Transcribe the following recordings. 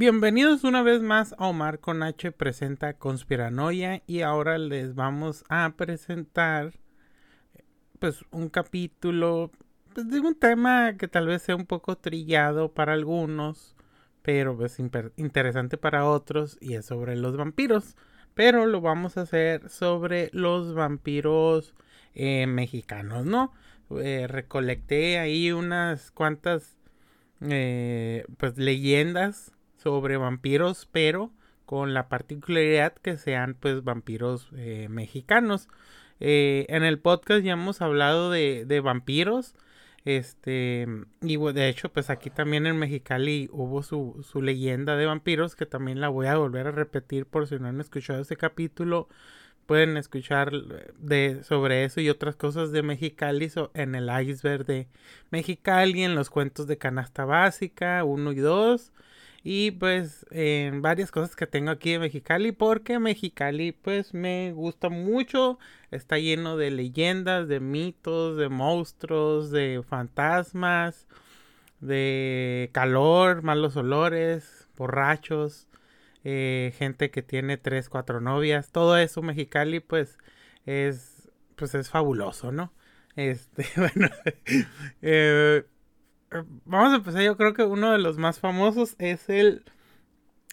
Bienvenidos una vez más a Omar con H presenta Conspiranoia y ahora les vamos a presentar pues un capítulo pues, de un tema que tal vez sea un poco trillado para algunos, pero pues interesante para otros y es sobre los vampiros. Pero lo vamos a hacer sobre los vampiros eh, mexicanos, ¿no? Eh, recolecté ahí unas cuantas eh, pues leyendas sobre vampiros, pero con la particularidad que sean pues vampiros mexicanos. en el podcast ya hemos hablado de, de vampiros. Este, y de hecho, pues aquí también en Mexicali hubo su, su leyenda de vampiros, que también la voy a volver a repetir por si no han escuchado ese capítulo. Pueden escuchar de, sobre eso y otras cosas de Mexicali en el iceberg de Mexicali, en los cuentos de canasta básica 1 y 2 y pues en varias cosas que tengo aquí en Mexicali porque Mexicali pues me gusta mucho. Está lleno de leyendas de mitos de monstruos de fantasmas de calor malos olores borrachos eh, gente que tiene tres cuatro novias. Todo eso Mexicali pues es pues es fabuloso no este bueno eh, vamos a empezar. Yo creo que uno de los más famosos es el.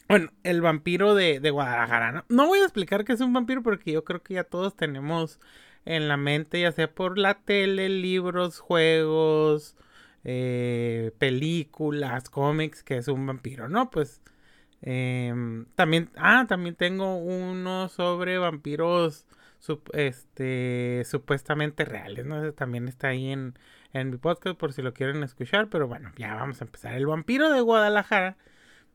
Bueno, el vampiro de, Guadalajara. ¿no? no voy a explicar qué es un vampiro porque yo creo que ya todos tenemos en la mente, ya sea por la tele, libros, juegos, eh, películas, cómics, que es un vampiro, ¿no? Pues em, también, ah, también tengo uno sobre vampiros este, supuestamente reales, ¿no? También está ahí en, en mi podcast por si lo quieren escuchar, pero bueno, ya vamos a empezar. El vampiro de Guadalajara,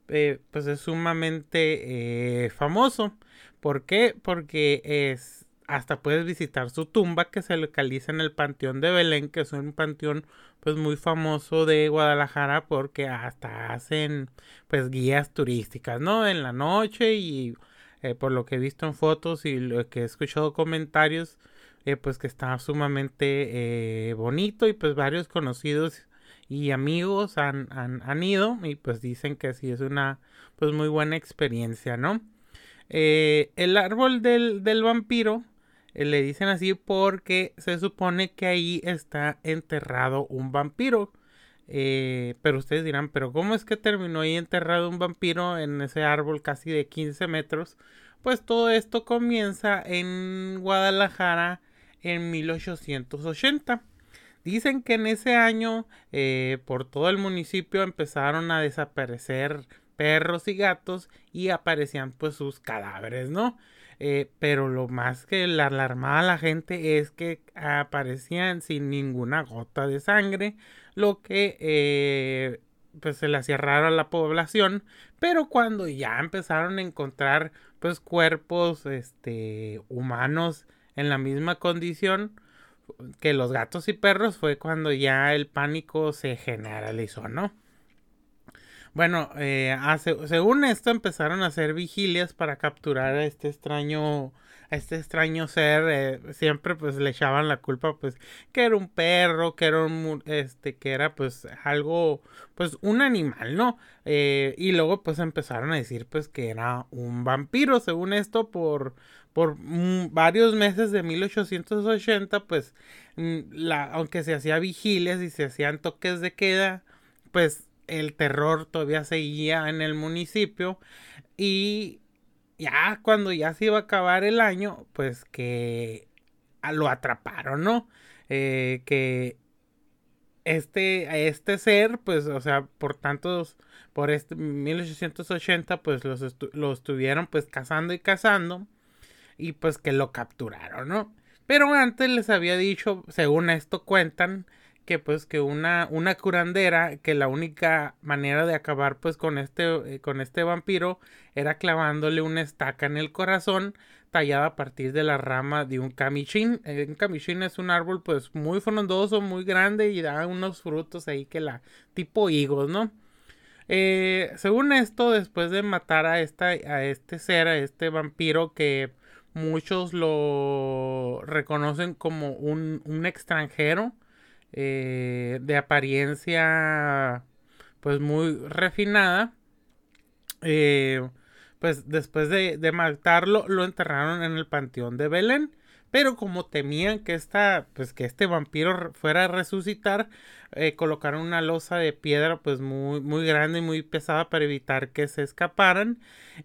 eh, pues es sumamente eh, famoso. ¿Por qué? Porque es, hasta puedes visitar su tumba que se localiza en el Panteón de Belén, que es un panteón pues muy famoso de Guadalajara porque hasta hacen pues guías turísticas, ¿no? En la noche y eh, por lo que he visto en fotos y lo que he escuchado comentarios, eh, pues que está sumamente eh, bonito y pues varios conocidos y amigos han, han, ido y pues dicen que sí es una pues muy buena experiencia, ¿no? Eh, el árbol del, del vampiro le dicen así porque se supone que ahí está enterrado un vampiro. pero ustedes dirán, pero ¿cómo es que terminó ahí enterrado un vampiro en ese árbol casi de 15 metros? Pues todo esto comienza en Guadalajara en 1880. Dicen que en ese año eh, por todo el municipio empezaron a desaparecer perros y gatos y aparecían pues sus cadáveres, ¿no? Eh, pero lo más que le alarmaba a la gente es que aparecían sin ninguna gota de sangre, lo que eh, pues se le hacía a la población, pero cuando ya empezaron a encontrar pues cuerpos este humanos en la misma condición que los gatos y perros fue cuando ya el pánico se generalizó, ¿no? Bueno, eh, según esto empezaron a hacer vigilias para capturar a este extraño, a este extraño ser. Eh, siempre pues le echaban la culpa pues que era un perro, que era un, este, que era pues algo, pues un animal, ¿no? Eh, y luego pues empezaron a decir pues que era un vampiro, según esto por por varios meses de 1880, pues, mm, la, aunque se hacía vigilias y se hacían toques de queda, pues el terror todavía seguía en el municipio y ya cuando ya se iba a acabar el año, pues que lo atraparon, ¿no? Eh, que este, este ser, pues, o sea, por tantos, por este 1880, pues los, los estuvieron pues cazando y cazando y pues que lo capturaron, ¿no? Pero antes les había dicho, según esto cuentan, que pues que una, una curandera, que la única manera de acabar pues con este, eh, con este vampiro era clavándole una estaca en el corazón tallada a partir de la rama de un camichín. Eh, un camichín es un árbol pues muy frondoso, muy grande y da unos frutos ahí que la tipo higos, ¿no? Eh, según esto, después de matar a, esta, a este ser, a este vampiro que Muchos lo reconocen como un, extranjero eh, de apariencia pues muy refinada. eh, pues después de, de, matarlo, lo enterraron en el panteón de Belén. Pero como temían que esta, pues que este vampiro fuera a resucitar, eh, colocaron una losa de piedra pues muy, muy grande y muy pesada para evitar que se escaparan.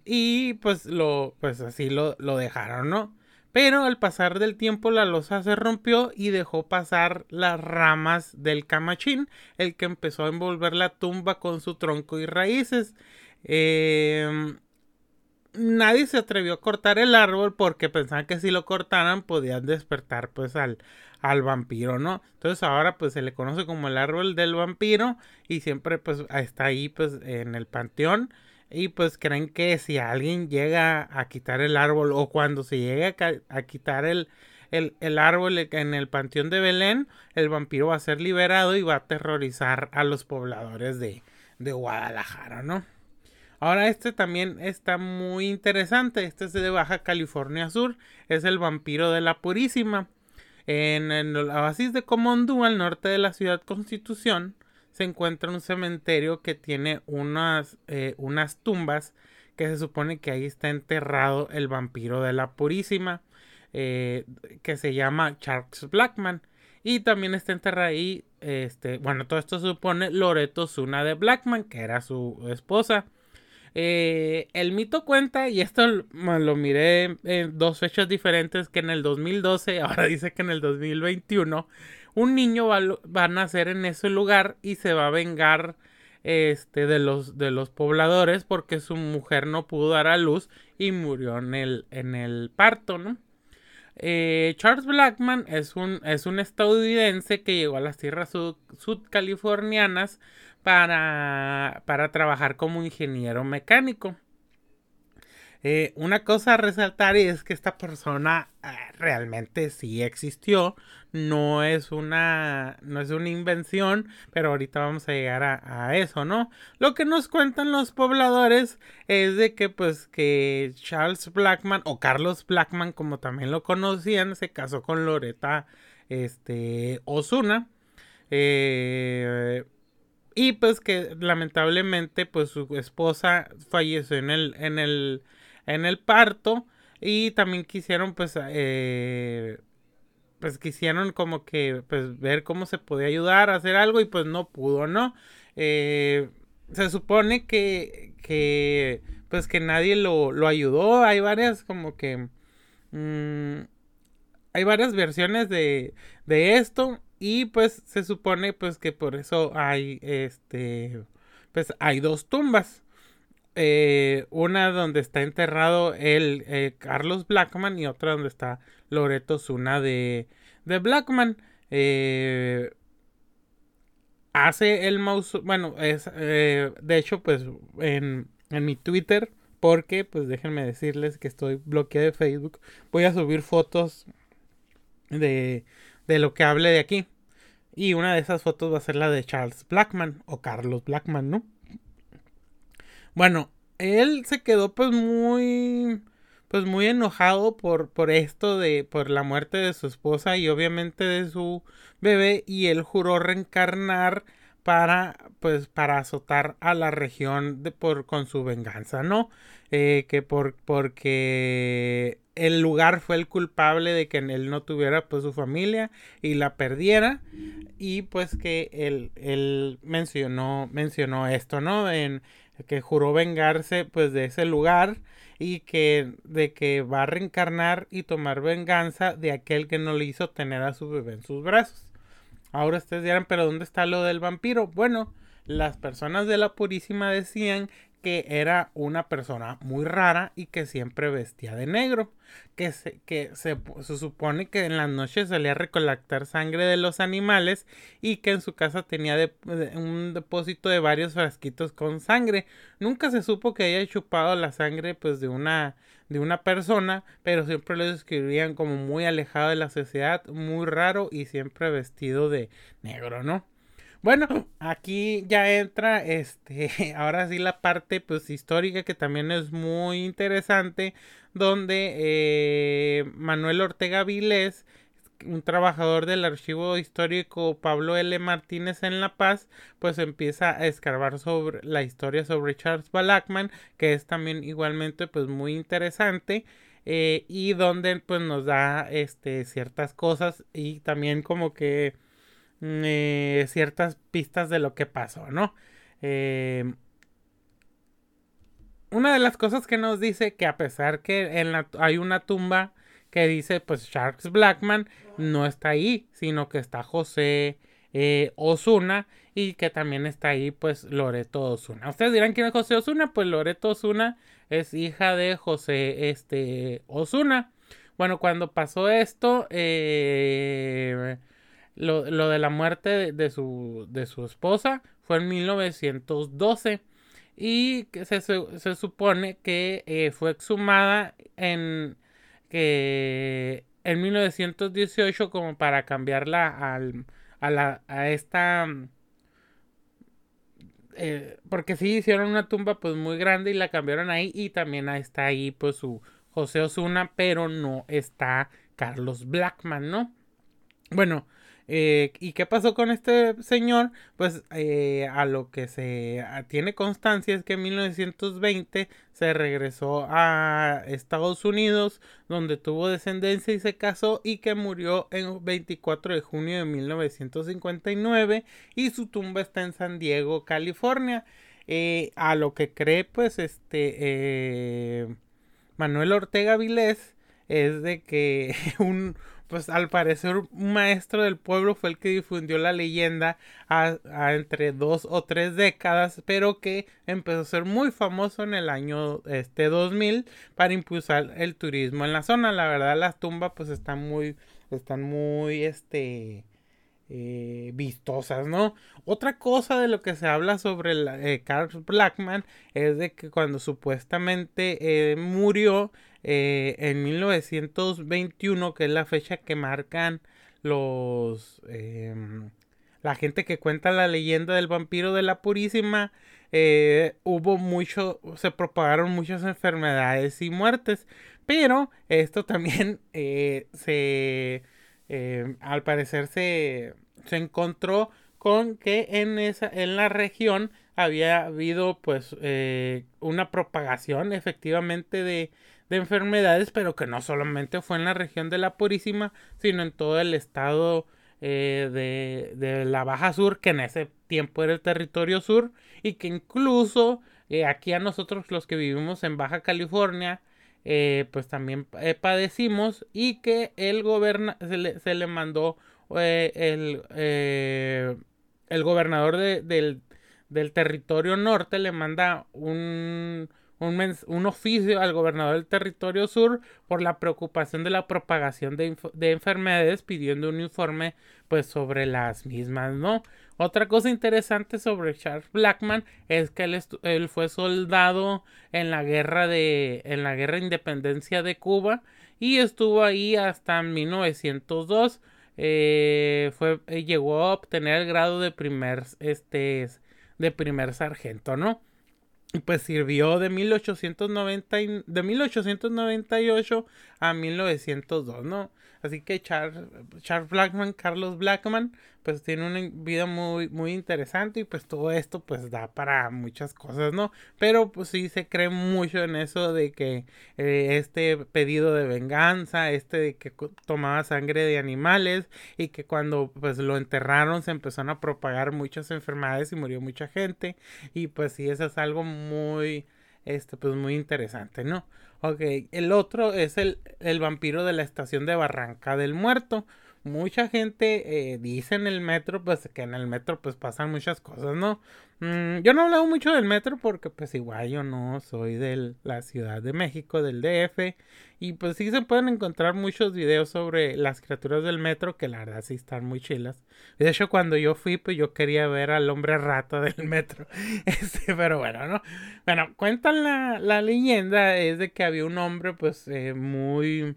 Y pues lo, pues así lo, lo dejaron, ¿no? Pero al pasar del tiempo la losa se rompió y dejó pasar las ramas del camachín, el que empezó a envolver la tumba con su tronco y raíces. Eh, nadie se atrevió a cortar el árbol porque pensaban que si lo cortaran podían despertar pues al, al vampiro, ¿no? Entonces ahora pues se le conoce como el árbol del vampiro y siempre pues está ahí pues en el panteón y pues creen que si alguien llega a quitar el árbol o cuando se llegue a, quitar el, el, el, árbol en el panteón de Belén, el vampiro va a ser liberado y va a aterrorizar a los pobladores de, de Guadalajara, ¿no? Ahora este también está muy interesante. Este es de Baja California Sur. Es el vampiro de la Purísima. En, el oasis de Comondú, al norte de la ciudad Constitución, se encuentra un cementerio que tiene unas, eh, unas tumbas que se supone que ahí está enterrado el vampiro de la Purísima, eh, que se llama Charles Blackman. Y también está enterrado ahí, este, bueno, todo esto supone Loreto Zuna de Blackman, que era su esposa. Eh, el mito cuenta, y esto lo miré en dos fechas diferentes, que en el 2012, ahora dice que en el 2021, un niño va, a nacer en ese lugar y se va a vengar este, de, los, de los pobladores porque su mujer no pudo dar a luz y murió en el, en el parto, ¿no? Eh, Charles Blackman es un, es un estadounidense que llegó a las tierras sudcalifornianas para, para trabajar como ingeniero mecánico. Eh, una cosa a resaltar es que esta persona eh, realmente sí existió, no es una no es una invención, pero ahorita vamos a llegar a, a, eso, ¿no? Lo que nos cuentan los pobladores es de que pues que Charles Blackman o Carlos Blackman como también lo conocían se casó con Loreta este Osuna eh, y pues que lamentablemente pues su esposa falleció en el, en el, en el parto. Y también quisieron pues eh, pues quisieron como que pues ver cómo se podía ayudar a hacer algo y pues no pudo, ¿no? Eh, se supone que, que pues que nadie lo, lo ayudó. Hay varias como que... Mm, hay varias versiones de, de esto. Y pues se supone pues que por eso hay este pues hay dos tumbas. Eh, una donde está enterrado el eh, Carlos Blackman y otra donde está Loreto Zuna de, de Blackman. Eh, hace el mouse, bueno, es de hecho pues en, en mi Twitter porque pues déjenme decirles que estoy bloqueado de Facebook. Voy a subir fotos de de lo que hable de aquí. Y una de esas fotos va a ser la de Charles Blackman o Carlos Blackman, ¿no? Bueno, él se quedó pues muy pues muy enojado por, por esto de por la muerte de su esposa y obviamente de su bebé y él juró reencarnar para pues para azotar a la región por con su venganza no eh, que por porque el lugar fue el culpable de que él no tuviera pues su familia y la perdiera. Y pues que él, él mencionó mencionó esto no en que juró vengarse pues de ese lugar y que de que va a reencarnar y tomar venganza de aquel que no le hizo tener a su bebé en sus brazos ahora ustedes dirán pero dónde está lo del vampiro bueno las personas de la Purísima decían que era una persona muy rara y que siempre vestía de negro, que se, que se, supone que en las noches salía a recolectar sangre de los animales y que en su casa tenía un depósito de varios frasquitos con sangre. Nunca se supo que haya chupado la sangre pues de una de una persona, pero siempre lo describían como muy alejado de la sociedad, muy raro y siempre vestido de negro, ¿no? Bueno, aquí ya entra este, ahora sí la parte pues histórica que también es muy interesante, donde eh, Manuel Ortega Vilés un trabajador del archivo histórico Pablo L. Martínez en La Paz, pues empieza a escarbar sobre la historia sobre Charles Blackman, que es también igualmente pues muy interesante. Eh, y donde pues nos da este ciertas cosas y también como que mm, eh, ciertas pistas de lo que pasó, ¿no? Eh, una de las cosas que nos dice que a pesar que en la, hay una tumba que dice pues Charles Blackman no está ahí, sino que está José eh, Osuna y que también está ahí pues Loreto Osuna. Ustedes dirán quién es José Osuna, pues Loreto Osuna es hija de José este, Osuna. Bueno, cuando pasó esto, eh, lo, de la muerte de, su, de su esposa fue en 1912 y se, se, supone que eh, fue exhumada en que en 1918 como para cambiarla al, a, la, a esta... Eh, porque sí hicieron una tumba pues muy grande y la cambiaron ahí y también está ahí pues su José Osuna, pero no está Carlos Blackman, ¿no? Bueno, eh, ¿Y qué pasó con este señor? Pues eh, a lo que se tiene constancia es que en 1920 se regresó a Estados Unidos donde tuvo descendencia y se casó y que murió el 24 de junio de 1959 y su tumba está en San Diego, California. Eh, a lo que cree pues este Manuel Ortega Vilés es de que un pues al parecer un maestro del pueblo fue el que difundió la leyenda a, entre dos o tres décadas, pero que empezó a ser muy famoso en el año este 2000 para impulsar el turismo en la zona. La verdad las tumbas pues están muy, están muy, este, eh, vistosas, ¿no? Otra cosa de lo que se habla sobre el, eh, Carl Blackman es de que cuando supuestamente eh, murió en 1921, que es la fecha que marcan los em, la gente que cuenta la leyenda del vampiro de la Purísima, hubo mucho, se propagaron muchas enfermedades y muertes, pero esto también se eh, al parecer se, se encontró con que en esa en la región había habido pues eh, una propagación efectivamente de, de, enfermedades pero que no solamente fue en la región de la Purísima sino en todo el estado eh, de, de, la Baja Sur que en ese tiempo era el territorio sur y que incluso aquí a nosotros los que vivimos en Baja California eh, pues también eh, padecimos y que el goberna se, le, se le mandó eh, el, el gobernador de, del, del territorio norte le manda un un, un, oficio al gobernador del territorio sur por la preocupación de la propagación de, de, enfermedades pidiendo un informe pues sobre las mismas, ¿no? Otra cosa interesante sobre Charles Blackman es que él, él fue soldado en la guerra de en la guerra de independencia de Cuba y estuvo ahí hasta 1902 eh, fue eh, llegó a obtener el grado de primer este de primer sargento, ¿no? Pues sirvió de 1890 de 1898 a 1902, ¿no? Así que Charles, Charles Blackman, Carlos Blackman, pues tiene una vida muy, muy interesante y pues todo esto pues da para muchas cosas, ¿no? Pero pues sí se cree mucho en eso de que eh, este pedido de venganza, este de que tomaba sangre de animales y que cuando pues lo enterraron se empezaron a propagar muchas enfermedades y murió mucha gente y pues sí, eso es algo muy, este, pues muy interesante, ¿no? Ok, el otro es el, el vampiro de la estación de Barranca del Muerto mucha gente eh, dice en el metro, pues que en el metro pues pasan muchas cosas, ¿no? Mm, yo no hablo mucho del metro porque pues igual yo no soy de la Ciudad de México, del DF. Y pues sí se pueden encontrar muchos videos sobre las criaturas del metro que la verdad sí están muy chilas. De hecho cuando yo fui pues yo quería ver al hombre rata del metro. Este, pero bueno, ¿no? Bueno, cuentan la, la leyenda es de que había un hombre pues eh, muy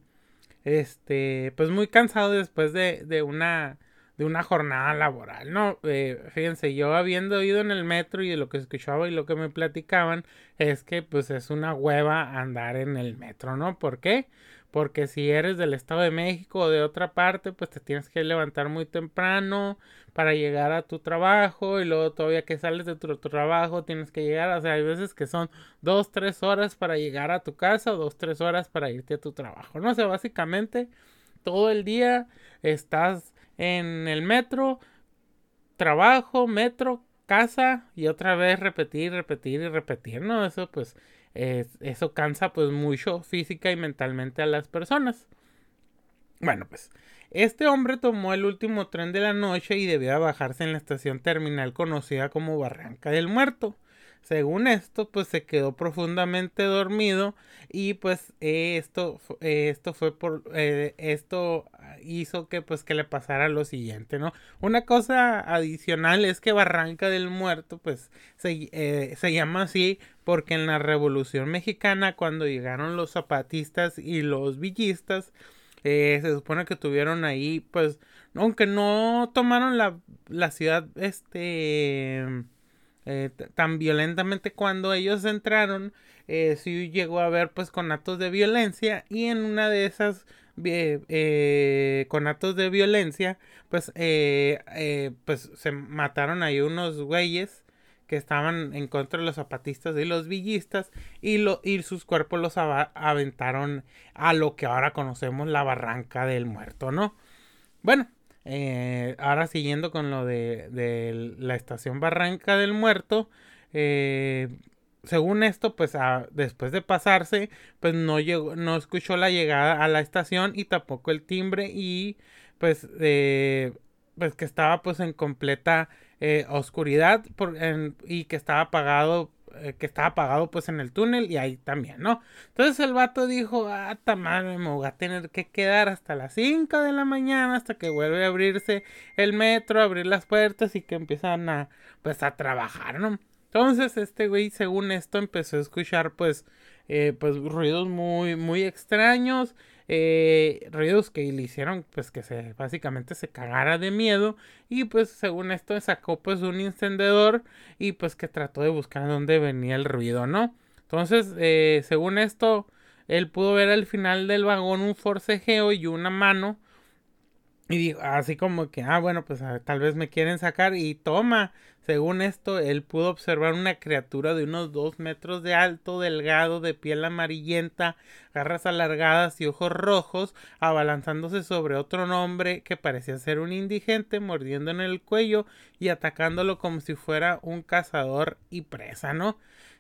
este, pues muy cansado después de, de una de una jornada laboral, ¿no? Eh, fíjense, yo habiendo ido en el metro y lo que escuchaba y lo que me platicaban es que pues es una hueva andar en el metro, ¿no? ¿Por qué? porque si eres del Estado de México o de otra parte, pues te tienes que levantar muy temprano para llegar a tu trabajo y luego todavía que sales de tu, trabajo tienes que llegar, o sea, hay veces que son dos, tres horas para llegar a tu casa o dos, tres horas para irte a tu trabajo, ¿no? O sea, básicamente todo el día estás en el metro, trabajo, metro, casa y otra vez repetir, repetir y repetir, ¿no? Eso pues eso cansa pues mucho física y mentalmente a las personas. Bueno, pues este hombre tomó el último tren de la noche y debía bajarse en la estación terminal conocida como Barranca del Muerto. Según esto, pues se quedó profundamente dormido y pues esto, esto fue por eh, esto hizo que pues que le pasara lo siguiente, ¿no? Una cosa adicional es que Barranca del Muerto pues se, eh, se llama así porque en la Revolución Mexicana cuando llegaron los zapatistas y los villistas eh, se supone que tuvieron ahí pues aunque no tomaron la, la ciudad este eh, tan violentamente cuando ellos entraron, eh, sí llegó a haber pues con actos de violencia y en una de esas eh, con actos de violencia pues pues se mataron ahí unos güeyes que estaban en contra de los zapatistas y los villistas y, y sus cuerpos los aventaron a lo que ahora conocemos la barranca del muerto, ¿no? Bueno, eh, ahora siguiendo con lo de, la estación Barranca del Muerto. Eh, según esto, pues después de pasarse, pues no llegó, no escuchó la llegada a la estación y tampoco el timbre y pues, eh, pues que estaba pues en completa oscuridad por, y que estaba apagado eh, que estaba apagado pues en el túnel y ahí también, ¿no? Entonces el vato dijo, ah, ta madre, me voy a tener que quedar hasta las 5 de la mañana hasta que vuelve a abrirse el metro, abrir las puertas y que empiezan a, pues a trabajar, ¿no? Entonces este güey, según esto, empezó a escuchar pues, eh, pues ruidos muy, muy extraños eh, ruidos que le hicieron pues que se básicamente se cagara de miedo y pues según esto sacó pues un encendedor y pues que trató de buscar dónde venía el ruido, ¿no? Entonces, eh, según esto, él pudo ver al final del vagón un forcejeo y una mano y dijo, así como que, ah, bueno, pues tal vez me quieren sacar y toma. Según esto, él pudo observar una criatura de unos dos metros de alto, delgado, de piel amarillenta, garras alargadas y ojos rojos, abalanzándose sobre otro hombre que parecía ser un indigente, mordiendo en el cuello y atacándolo como si fuera un cazador y presa, ¿no?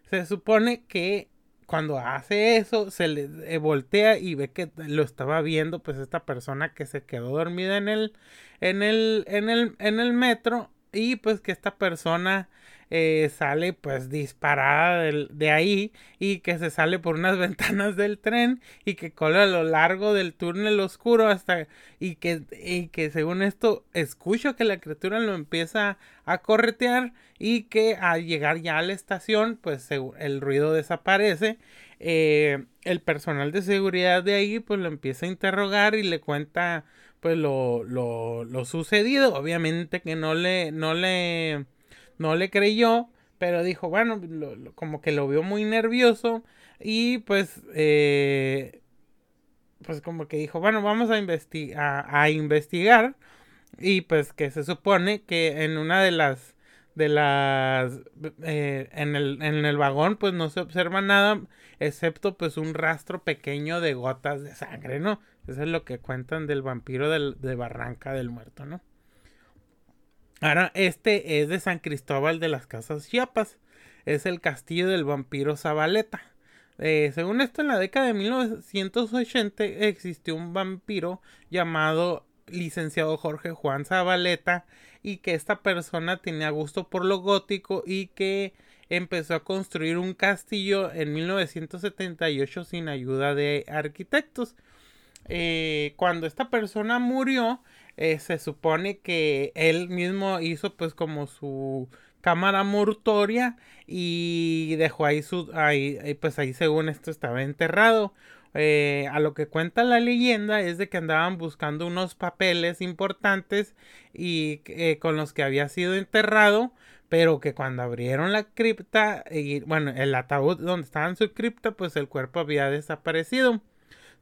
Se supone que cuando hace eso, se le eh, voltea y ve que lo estaba viendo, pues esta persona que se quedó dormida en el, en el, en el, en el metro y pues que esta persona eh, sale pues disparada de, ahí y que se sale por unas ventanas del tren y que cola a lo largo del túnel oscuro hasta y que, y que según esto escucha que la criatura lo empieza a corretear y que al llegar ya a la estación pues el ruido desaparece eh, el personal de seguridad de ahí pues lo empieza a interrogar y le cuenta pues lo, lo, lo sucedido. Obviamente que no le no le no le creyó, pero dijo, bueno, como que lo vio muy nervioso y pues, eh, pues como que dijo, bueno, vamos a, a, investigar y pues que se supone que en una de las de las eh, en, el, en el vagón pues no se observa nada excepto pues un rastro pequeño de gotas de sangre no eso es lo que cuentan del vampiro del, de Barranca del Muerto no Ahora, este es de San Cristóbal de las Casas Chiapas. Es el castillo del vampiro Zabaleta. Eh, según esto, en la década de 1980 existió un vampiro llamado licenciado Jorge Juan Zabaleta y que esta persona tenía gusto por lo gótico y que empezó a construir un castillo en 1978 sin ayuda de arquitectos. Eh, cuando esta persona murió, eh, se supone que él mismo hizo pues como su cámara mortoria y dejó ahí su ahí pues ahí según esto estaba enterrado. Eh, a lo que cuenta la leyenda es de que andaban buscando unos papeles importantes y eh, con los que había sido enterrado pero que cuando abrieron la cripta y bueno el ataúd donde estaba en su cripta pues el cuerpo había desaparecido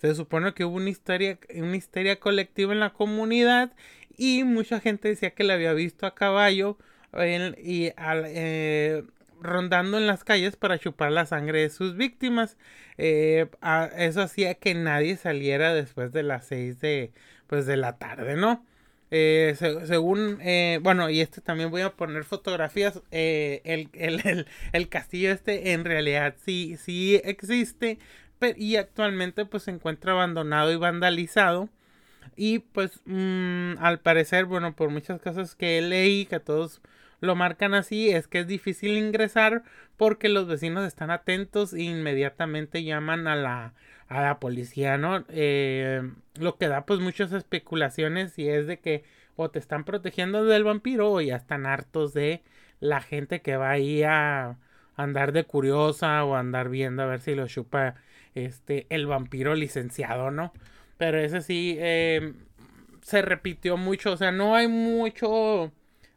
se supone que hubo una histeria, una histeria colectiva en la comunidad y mucha gente decía que le había visto a caballo y eh, rondando en las calles para chupar la sangre de sus víctimas. Eh, eso hacía que nadie saliera después de las seis de, pues, de la tarde, ¿no? Eh, según, bueno, y este también voy a poner fotografías. Eh, el, el, el, castillo este en realidad sí, sí existe. Y actualmente pues se encuentra abandonado y vandalizado. Y pues mm, al parecer, bueno, por muchas cosas que leí, que todos lo marcan así, es que es difícil ingresar porque los vecinos están atentos e inmediatamente llaman a la, a la policía, ¿no? Eh, lo que da pues muchas especulaciones y es de que o te están protegiendo del vampiro o ya están hartos de la gente que va ahí a andar de curiosa o andar viendo a ver si lo chupa este el vampiro licenciado, ¿no? Pero ese sí eh, se repitió mucho, o sea, no hay mucho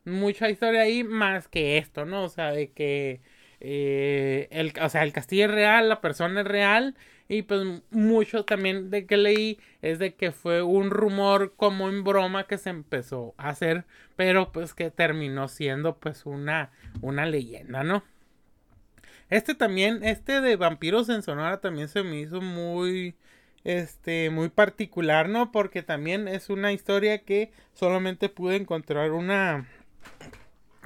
mucha historia ahí más que esto, ¿no? O sea, de que eh, el, o sea, el castillo es real, la persona es real y pues mucho también de que leí es de que fue un rumor como en broma que se empezó a hacer, pero pues que terminó siendo pues una, una leyenda, ¿no? Este también, este de vampiros en Sonora también se me hizo muy, este, muy particular, ¿no? Porque también es una historia que solamente pude encontrar una,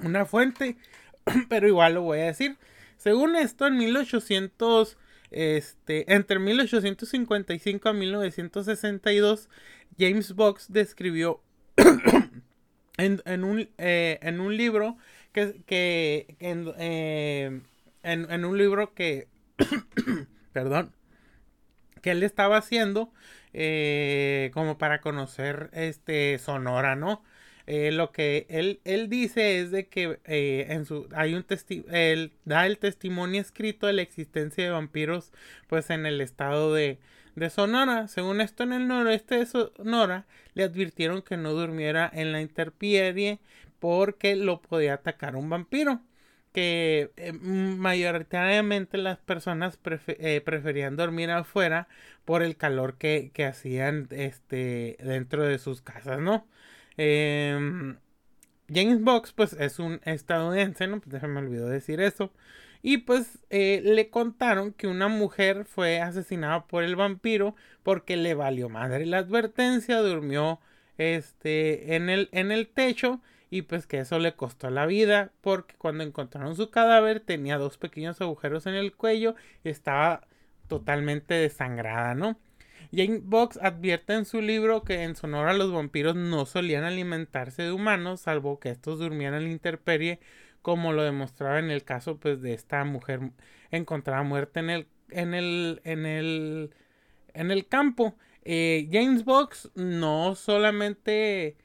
una fuente, pero igual lo voy a decir. Según esto, en 1800 este, entre 1855 a 1962, James Box describió en, un, eh, en, un, libro que, que en, eh, en, un libro que, perdón, que él estaba haciendo eh, como para conocer este Sonora, ¿no? Eh, lo que él, él, dice es de que eh, en su hay un él da el testimonio escrito de la existencia de vampiros pues en el estado de, de Sonora. Según esto en el noroeste de Sonora le advirtieron que no durmiera en la interpierie porque lo podía atacar un vampiro que eh, mayoritariamente las personas preferían dormir afuera por el calor que, que hacían este dentro de sus casas, ¿no? Em, James Box, pues es un estadounidense, ¿no? Pues me olvidó decir eso. Y pues eh, le contaron que una mujer fue asesinada por el vampiro porque le valió madre la advertencia, durmió este, en, el, en el techo y pues que eso le costó la vida porque cuando encontraron su cadáver tenía dos pequeños agujeros en el cuello y estaba totalmente desangrada, ¿no? Jane Box advierte en su libro que en Sonora los vampiros no solían alimentarse de humanos, salvo que estos durmieran en la intemperie, como lo demostraba en el caso pues de esta mujer encontrada muerta en el en el en el en el campo. Eh, James Box no solamente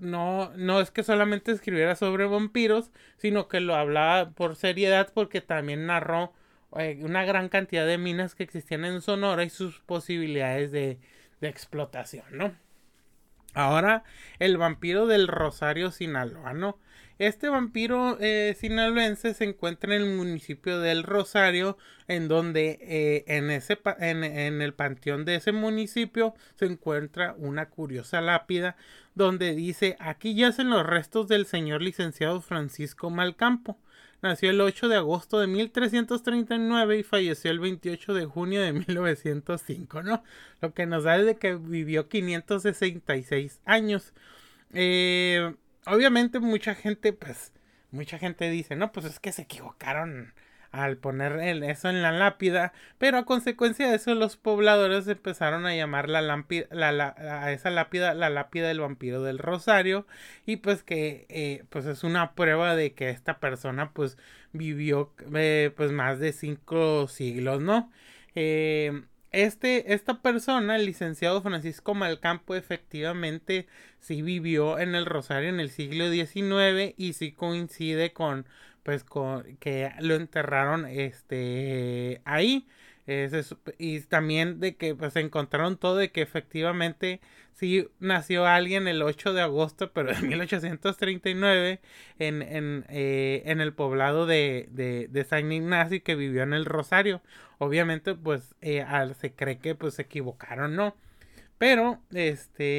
no, no es que solamente escribiera sobre vampiros, sino que lo hablaba por seriedad porque también narró eh, una gran cantidad de minas que existían en Sonora y sus posibilidades de, explotación, ¿no? Ahora, el vampiro del Rosario Sinaloa, ¿no? Este vampiro eh, sinaloense se encuentra en el municipio del Rosario, en donde eh, en, ese en, el panteón de ese municipio se encuentra una curiosa lápida donde dice aquí yacen los restos del señor licenciado Francisco Malcampo. Nació el 8 de agosto de 1339 y falleció el 28 de junio de 1905, ¿no? Lo que nos da de que vivió 566 años. Eh, obviamente mucha gente, pues, mucha gente dice, no, pues es que se equivocaron al poner eso en la lápida, pero a consecuencia de eso los pobladores empezaron a llamar la, la, a esa lápida la lápida del vampiro del Rosario y pues que eh, pues es una prueba de que esta persona pues vivió eh, pues más de cinco siglos, ¿no? Eh, este, esta persona, el licenciado Francisco Malcampo, efectivamente sí vivió en el Rosario en el siglo XIX y sí coincide con pues con, que lo enterraron este ahí. Y también de que pues encontraron todo de que efectivamente sí nació alguien el 8 de agosto, pero de 1839 en, en, eh, en el poblado de, de, de, San Ignacio que vivió en el Rosario. Obviamente pues eh, se cree que pues se equivocaron, ¿no? Pero este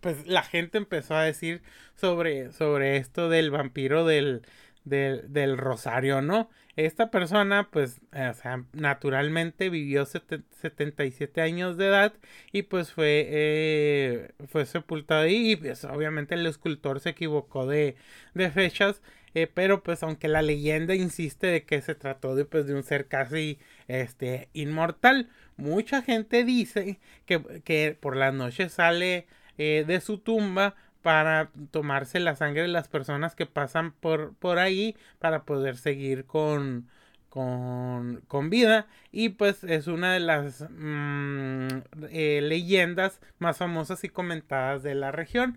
pues la gente empezó a decir sobre, sobre esto del vampiro del, del, del Rosario, ¿no? Esta persona, pues, eh, o sea, naturalmente vivió 77 años de edad y pues fue, eh, fue sepultado ahí y pues obviamente el escultor se equivocó de, de fechas, eh, pero pues aunque la leyenda insiste de que se trató de, pues, de un ser casi este, inmortal, mucha gente dice que, que por la noche sale de su tumba para tomarse la sangre de las personas que pasan por, por ahí para poder seguir con, con, con vida y pues es una de las mm, eh, leyendas más famosas y comentadas de la región.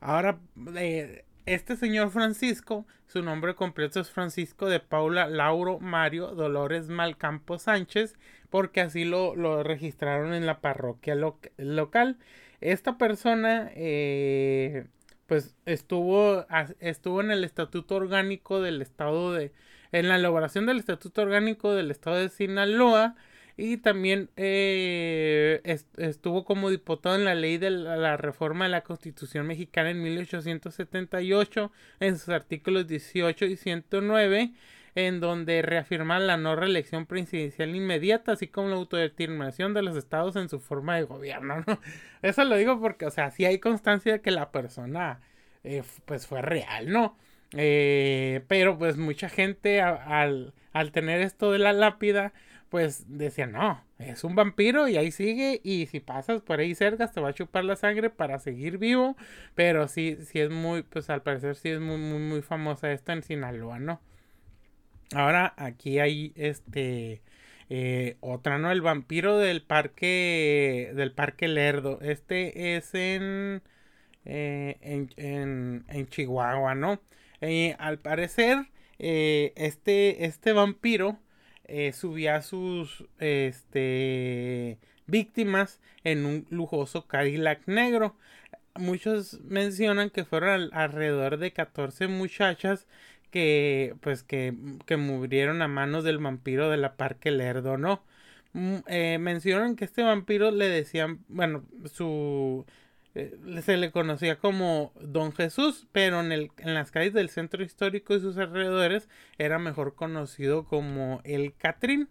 Ahora, eh, este señor Francisco, su nombre completo es Francisco de Paula Lauro Mario Dolores Malcampo Sánchez, porque así lo, lo registraron en la parroquia local. Esta persona, eh, pues estuvo, estuvo en el estatuto orgánico del estado de, en la elaboración del estatuto orgánico del estado de Sinaloa y también eh, estuvo como diputado en la ley de la, reforma de la constitución mexicana en 1878 en sus artículos 18 y 109 en donde reafirma la no reelección presidencial inmediata, así como la autodeterminación de los estados en su forma de gobierno, ¿no? Eso lo digo porque, o sea, sí hay constancia de que la persona, eh, pues, fue real, ¿no? Eh, pero, pues, mucha gente al, al tener esto de la lápida, pues, decía, no, es un vampiro y ahí sigue y si pasas por ahí cerca te va a chupar la sangre para seguir vivo, pero sí, sí es muy, pues, al parecer sí es muy, muy, muy famosa esto en Sinaloa, ¿no? Ahora aquí hay este eh, otra, ¿no? El vampiro del parque del parque Lerdo. Este es en eh, en, en, Chihuahua, ¿no? Eh, al parecer este este vampiro subía a sus este víctimas en un lujoso Cadillac negro. Muchos mencionan que fueron alrededor de 14 muchachas que pues que, que murieron a manos del vampiro de la Parque Lerdo, ¿no? Mm, eh, mencionan que este vampiro le decían, bueno, su eh, se le conocía como Don Jesús, pero en, el, en las calles del centro histórico y sus alrededores era mejor conocido como el Catrín.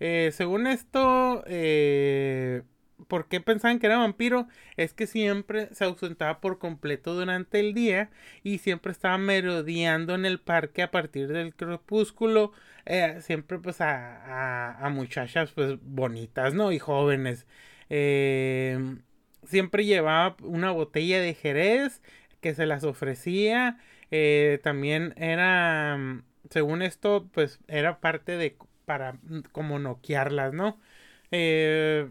Eh, según esto, eh, ¿Por qué pensaban que era vampiro? Es que siempre se ausentaba por completo durante el día y siempre estaba merodeando en el parque a partir del crepúsculo. Eh, siempre pues a, a, muchachas pues bonitas, ¿no? Y jóvenes. Eh, siempre llevaba una botella de jerez que se las ofrecía. Eh, también era, según esto, pues era parte de para como noquearlas, ¿no? Eh,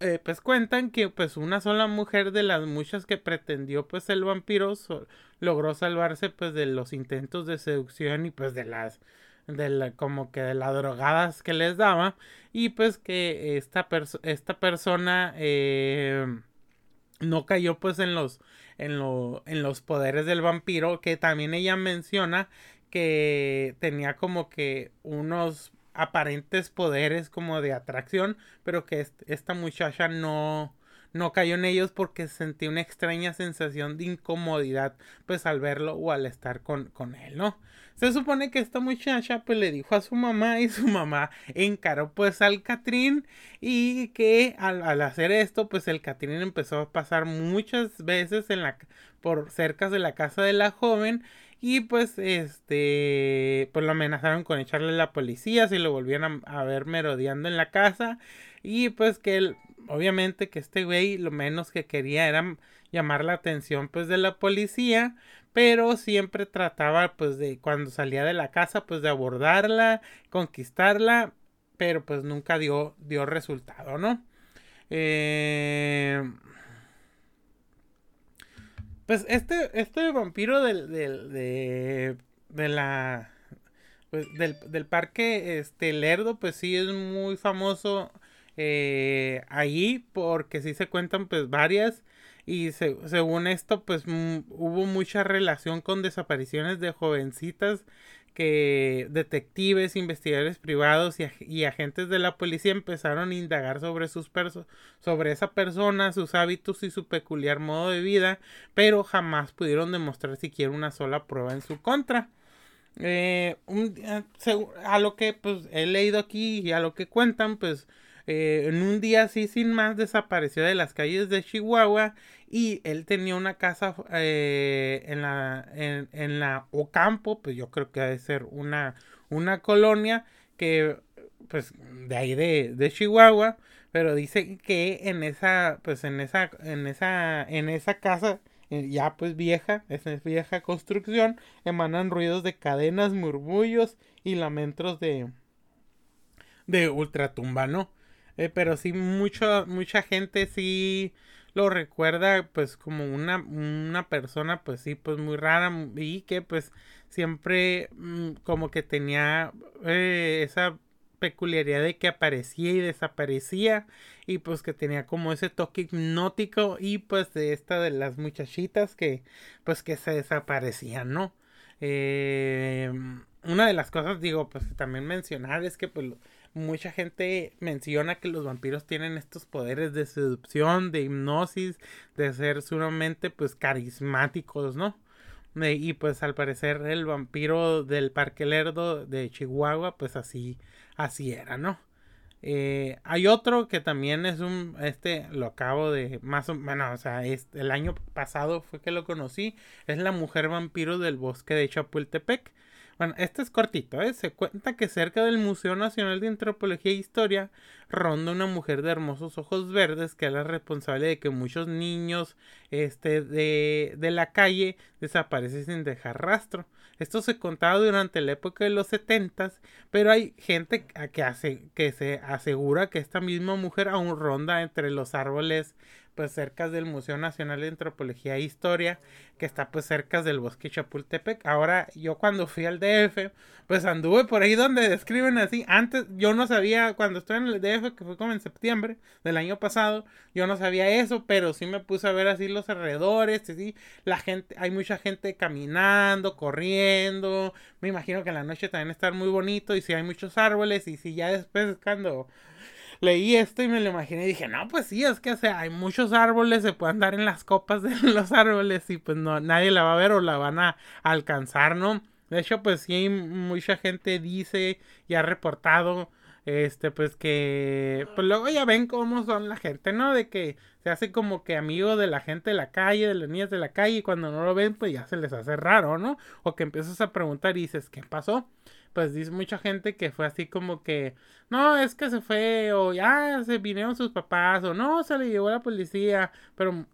eh, pues cuentan que pues una sola mujer de las muchas que pretendió pues el vampiro logró salvarse pues de los intentos de seducción y pues de las de la, como que de las drogadas que les daba. Y pues que esta, esta persona eh, no cayó pues en los en, lo, en los poderes del vampiro que también ella menciona que tenía como que unos aparentes poderes como de atracción, pero que esta muchacha no, no cayó en ellos porque sentía una extraña sensación de incomodidad pues al verlo o al estar con, con él, ¿no? Se supone que esta muchacha pues le dijo a su mamá y su mamá encaró pues al Catrín y que al, al, hacer esto pues el Catrín empezó a pasar muchas veces en la por cerca de la casa de la joven y pues, este, pues lo amenazaron con echarle a la policía si lo volvían a, ver merodeando en la casa. Y pues que él, obviamente que este güey lo menos que quería era llamar la atención pues de la policía. Pero siempre trataba pues de cuando salía de la casa pues de abordarla, conquistarla. Pero pues nunca dio, dio resultado, ¿no? Eh, pues este, este vampiro del, del, de, de la pues del, del parque este Lerdo, pues sí es muy famoso eh, ahí porque sí se cuentan pues varias. Y según esto pues hubo mucha relación con desapariciones de jovencitas que detectives, investigadores privados y, agentes de la policía empezaron a indagar sobre sus sobre esa persona, sus hábitos y su peculiar modo de vida, pero jamás pudieron demostrar siquiera una sola prueba en su contra. Eh, a lo que pues he leído aquí y a lo que cuentan, pues eh, en un día así sin más desapareció de las calles de Chihuahua y él tenía una casa eh, en la en, la Ocampo, pues yo creo que debe ser una una colonia que pues de ahí de, de Chihuahua, pero dice que en esa pues en esa en esa en esa casa eh, ya pues vieja, esa vieja construcción, emanan ruidos de cadenas, murmullos y lamentos de de ultratumba, ¿no? Eh, pero sí, mucho, mucha gente sí lo recuerda pues como una, una persona pues sí, pues muy rara y que pues siempre mm, como que tenía eh, esa peculiaridad de que aparecía y desaparecía y pues que tenía como ese toque hipnótico y pues de esta de las muchachitas que pues que se desaparecían, ¿no? Eh, una de las cosas digo pues también mencionar es que pues mucha gente menciona que los vampiros tienen estos poderes de seducción, de hipnosis, de ser sumamente pues carismáticos, ¿no? y pues al parecer el vampiro del Parque Lerdo de Chihuahua pues así, así era, ¿no? Eh, hay otro que también es un, este lo acabo de, más o menos, o sea, el año pasado fue que lo conocí, es la mujer vampiro del bosque de Chapultepec. Bueno, este es cortito, ¿eh? Se cuenta que cerca del Museo Nacional de Antropología e Historia ronda una mujer de hermosos ojos verdes que es la responsable de que muchos niños este, de, de la calle desaparecen sin dejar rastro. Esto se contaba durante la época de los setentas, pero hay gente que, hace, que se asegura que esta misma mujer aún ronda entre los árboles pues cerca del Museo Nacional de Antropología e Historia, que está pues cerca del bosque Chapultepec. Ahora yo cuando fui al DF, pues anduve por ahí donde describen así. Antes yo no sabía, cuando estuve en el DF, que fue como en septiembre del año pasado, yo no sabía eso, pero sí me puse a ver así los alrededores, sí, la gente, hay mucha gente caminando, corriendo. Me imagino que en la noche también está muy bonito y si hay muchos árboles y si ya después cuando leí esto y me lo imaginé y dije, no, pues sí, es que o sea, hay muchos árboles, se pueden dar en las copas de los árboles y pues no, nadie la va a ver o la van a alcanzar, ¿no? De hecho, pues sí, mucha gente dice y ha reportado, este, pues que, pues luego ya ven cómo son la gente, ¿no? De que se hace como que amigo de la gente de la calle, de las niñas de la calle, y cuando no lo ven, pues ya se les hace raro, ¿no? O que empiezas a preguntar y dices, ¿qué pasó? Pues dice mucha gente que fue así como que, no, es que se fue, o ya se vinieron sus papás, o no, se le llevó la policía, pero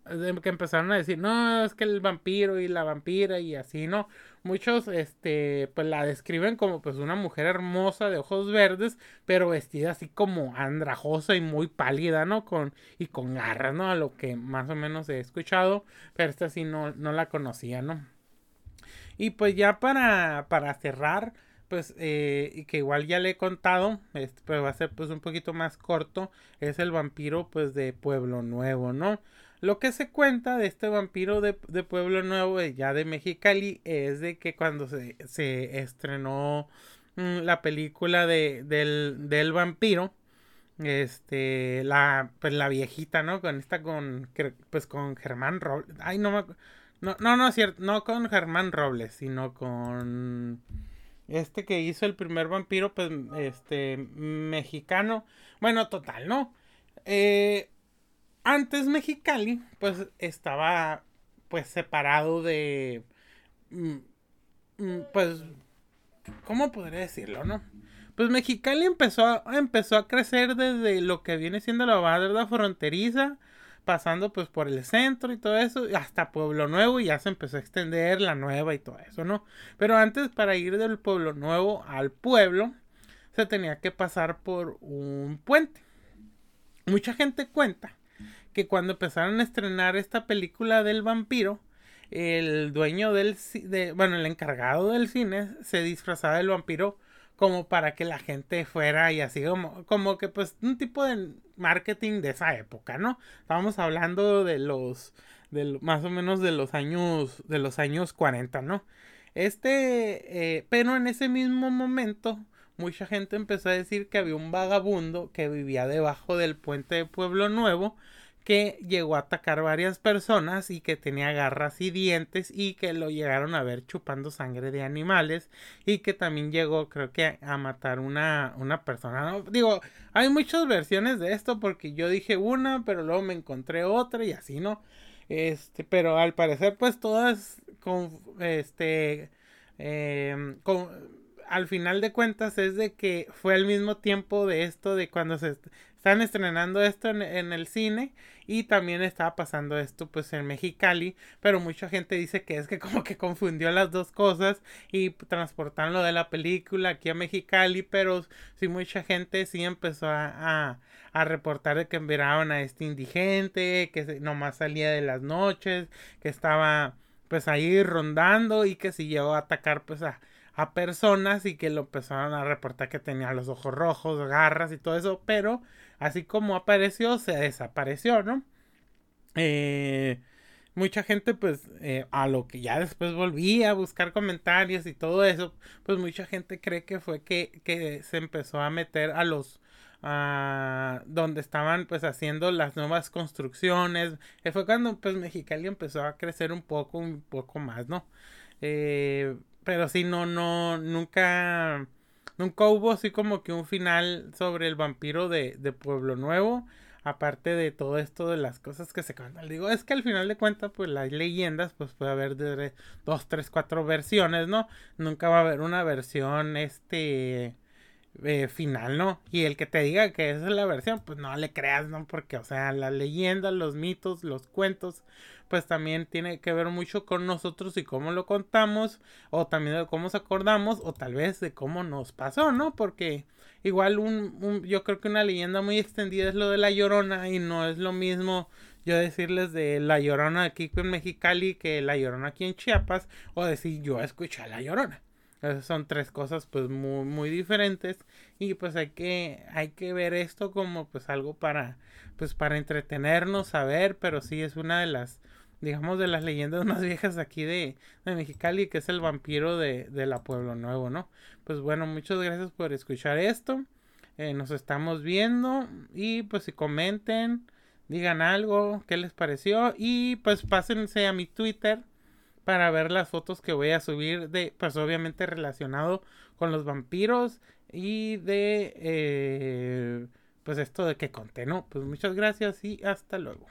que empezaron a decir, no, es que el vampiro y la vampira y así, ¿no? Muchos, este, pues la describen como pues una mujer hermosa de ojos verdes, pero vestida así como andrajosa y muy pálida, ¿no? Con, y con garras, ¿no? A lo que más o menos he escuchado, pero esta sí no, no la conocía, ¿no? Y pues ya para, para cerrar, pues, eh, que igual ya le he contado, este, pero va a ser pues un poquito más corto, es el vampiro pues de Pueblo Nuevo, ¿no? Lo que se cuenta de este vampiro de, Pueblo Nuevo, ya de Mexicali, es de que cuando se, se estrenó mm, la película de, del, del vampiro, este, la, pues la viejita, ¿no? Con esta, con, pues con Germán Robles, ay, no me, no, no, no es cierto, no con Germán Robles, sino con este que hizo el primer vampiro, pues, este, mexicano. Bueno, total, ¿no? Eh, antes Mexicali, pues, estaba, pues, separado de, pues, ¿cómo podría decirlo, no? Pues Mexicali empezó a, empezó a crecer desde lo que viene siendo la barra fronteriza pasando pues por el centro y todo eso, hasta Pueblo Nuevo y ya se empezó a extender la nueva y todo eso, ¿no? Pero antes para ir del Pueblo Nuevo al pueblo, se tenía que pasar por un puente. Mucha gente cuenta que cuando empezaron a estrenar esta película del vampiro, el dueño del de, bueno, el encargado del cine se disfrazaba del vampiro como para que la gente fuera y así como, como que pues un tipo de marketing de esa época, ¿no? Estábamos hablando de los, más o menos de los años, de los años 40, ¿no? Este, eh, pero en ese mismo momento, mucha gente empezó a decir que había un vagabundo que vivía debajo del puente de Pueblo Nuevo que llegó a atacar varias personas y que tenía garras y dientes y que lo llegaron a ver chupando sangre de animales y que también llegó creo que a matar una, una persona. ¿no? Digo, hay muchas versiones de esto porque yo dije una pero luego me encontré otra y así, ¿no? Este, pero al parecer pues todas con este em, con, al final de cuentas es de que fue al mismo tiempo de esto de cuando se están estrenando esto en, el cine y también estaba pasando esto pues en Mexicali, pero mucha gente dice que es que como que confundió las dos cosas y transportaron lo de la película aquí a Mexicali, pero sí mucha gente sí empezó a, a, reportar de que enviaron a este indigente, que nomás salía de las noches, que estaba pues ahí rondando y que si llegó a atacar pues a a personas y que lo empezaron a reportar que tenía los ojos rojos, garras y todo eso, pero así como apareció, se desapareció, ¿no? Eh, mucha gente pues eh, a lo que ya después volví a buscar comentarios y todo eso, pues mucha gente cree que fue que, que se empezó a meter a los a donde estaban pues haciendo las nuevas construcciones, que fue cuando pues Mexicali empezó a crecer un poco, un poco más, ¿no? Eh, pero sí, no, no, nunca, nunca hubo así como que un final sobre el vampiro de, de Pueblo Nuevo. Aparte de todo esto de las cosas que se cuentan. Digo, es que al final de cuentas, pues las leyendas, pues puede haber dos, tres, cuatro versiones, ¿no? Nunca va a haber una versión, este, eh, final, ¿no? Y el que te diga que esa es la versión, pues no le creas, ¿no? Porque, o sea, las leyendas, los mitos, los cuentos, pues también tiene que ver mucho con nosotros y cómo lo contamos, o también de cómo nos acordamos, o tal vez de cómo nos pasó, ¿no? Porque igual un, yo creo que una leyenda muy extendida es lo de la llorona y no es lo mismo yo decirles de la llorona aquí en Mexicali que la llorona aquí en Chiapas, o decir yo escuché a la llorona son tres cosas pues muy, muy diferentes y pues hay que, hay que ver esto como pues algo para, pues para entretenernos, saber, pero sí es una de las, digamos, de las leyendas más viejas aquí de, de Mexicali, que es el vampiro de, de la Pueblo Nuevo, ¿no? Pues bueno, muchas gracias por escuchar esto. Eh, nos estamos viendo y pues si comenten, digan algo, qué les pareció y pues pásense a mi Twitter para ver las fotos que voy a subir de, pues obviamente relacionado con los vampiros y de, eh, pues esto de que conté, ¿no? Pues muchas gracias y hasta luego.